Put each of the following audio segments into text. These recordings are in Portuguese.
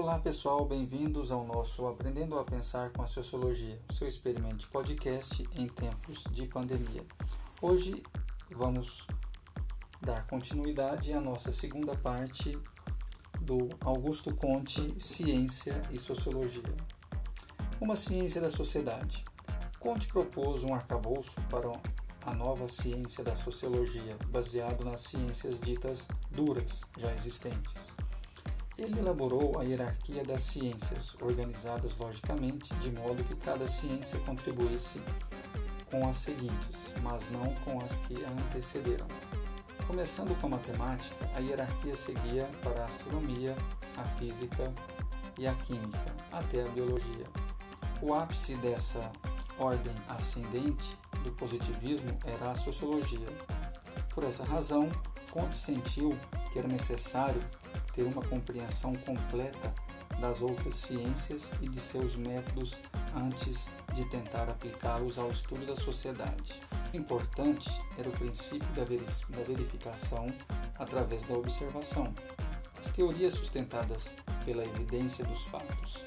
Olá pessoal, bem-vindos ao nosso Aprendendo a Pensar com a Sociologia, seu experimento de podcast em tempos de pandemia. Hoje vamos dar continuidade à nossa segunda parte do Augusto Conte, Ciência e Sociologia. Uma ciência da sociedade. Conte propôs um arcabouço para a nova ciência da sociologia, baseado nas ciências ditas duras já existentes. Ele elaborou a hierarquia das ciências, organizadas logicamente, de modo que cada ciência contribuísse com as seguintes, mas não com as que a antecederam. Começando com a matemática, a hierarquia seguia para a astronomia, a física e a química, até a biologia. O ápice dessa ordem ascendente do positivismo era a sociologia. Por essa razão, Comte sentiu que era necessário ter uma compreensão completa das outras ciências e de seus métodos antes de tentar aplicá-los ao estudo da sociedade. Importante era o princípio da verificação através da observação, as teorias sustentadas pela evidência dos fatos.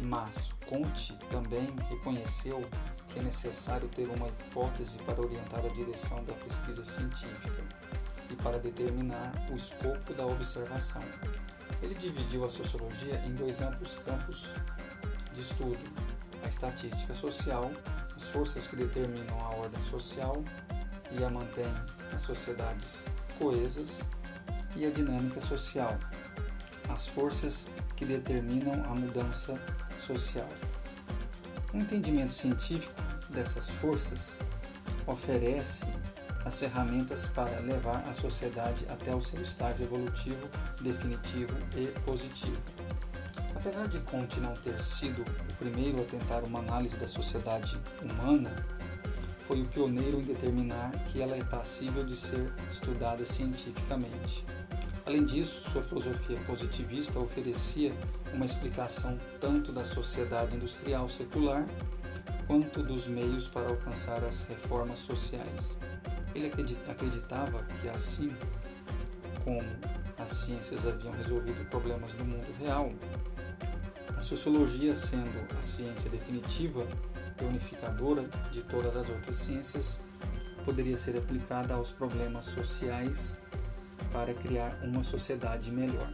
Mas Conte também reconheceu que é necessário ter uma hipótese para orientar a direção da pesquisa científica e para determinar o escopo da observação. Ele dividiu a sociologia em dois amplos campos de estudo: a estatística social, as forças que determinam a ordem social e a mantêm as sociedades coesas, e a dinâmica social, as forças que determinam a mudança social. Um entendimento científico dessas forças oferece as ferramentas para levar a sociedade até o seu estágio evolutivo definitivo e positivo. Apesar de Comte não ter sido o primeiro a tentar uma análise da sociedade humana, foi o pioneiro em determinar que ela é passível de ser estudada cientificamente. Além disso, sua filosofia positivista oferecia uma explicação tanto da sociedade industrial secular quanto dos meios para alcançar as reformas sociais. Ele acreditava que, assim como as ciências haviam resolvido problemas do mundo real, a sociologia, sendo a ciência definitiva e unificadora de todas as outras ciências, poderia ser aplicada aos problemas sociais para criar uma sociedade melhor.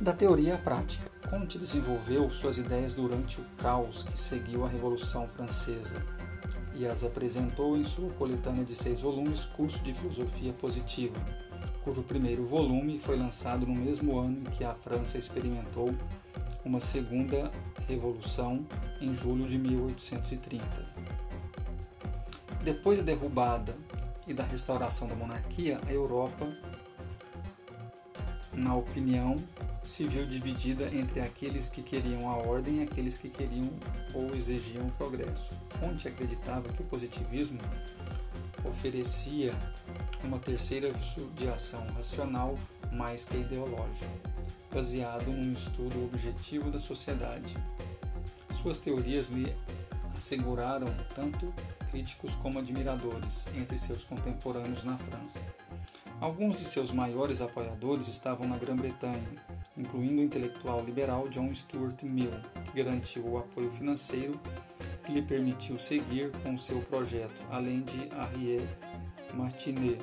Da teoria à prática. Comte desenvolveu suas ideias durante o caos que seguiu a Revolução Francesa e as apresentou em sua coletânea de seis volumes, Curso de Filosofia Positiva, cujo primeiro volume foi lançado no mesmo ano em que a França experimentou uma segunda revolução em julho de 1830. Depois da derrubada e da restauração da monarquia, a Europa, na opinião se viu dividida entre aqueles que queriam a ordem e aqueles que queriam ou exigiam o progresso. Conte acreditava que o positivismo oferecia uma terceira de ação racional mais que ideológica, baseado num estudo objetivo da sociedade. Suas teorias lhe asseguraram tanto críticos como admiradores entre seus contemporâneos na França. Alguns de seus maiores apoiadores estavam na Grã-Bretanha, incluindo o intelectual liberal John Stuart Mill, que garantiu o apoio financeiro que lhe permitiu seguir com seu projeto, além de Henri Martinet,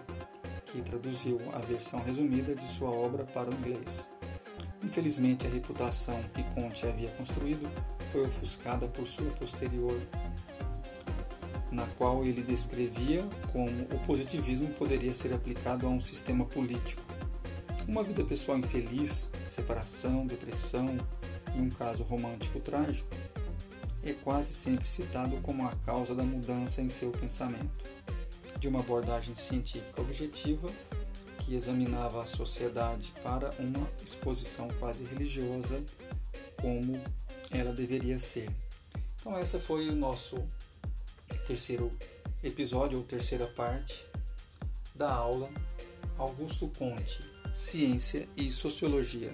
que traduziu a versão resumida de sua obra para o inglês. Infelizmente, a reputação que Comte havia construído foi ofuscada por sua posterior, na qual ele descrevia como o positivismo poderia ser aplicado a um sistema político uma vida pessoal infeliz, separação, depressão e um caso romântico trágico é quase sempre citado como a causa da mudança em seu pensamento. De uma abordagem científica objetiva que examinava a sociedade para uma exposição quase religiosa como ela deveria ser. Então essa foi o nosso terceiro episódio ou terceira parte da aula Augusto Conte Ciência e Sociologia.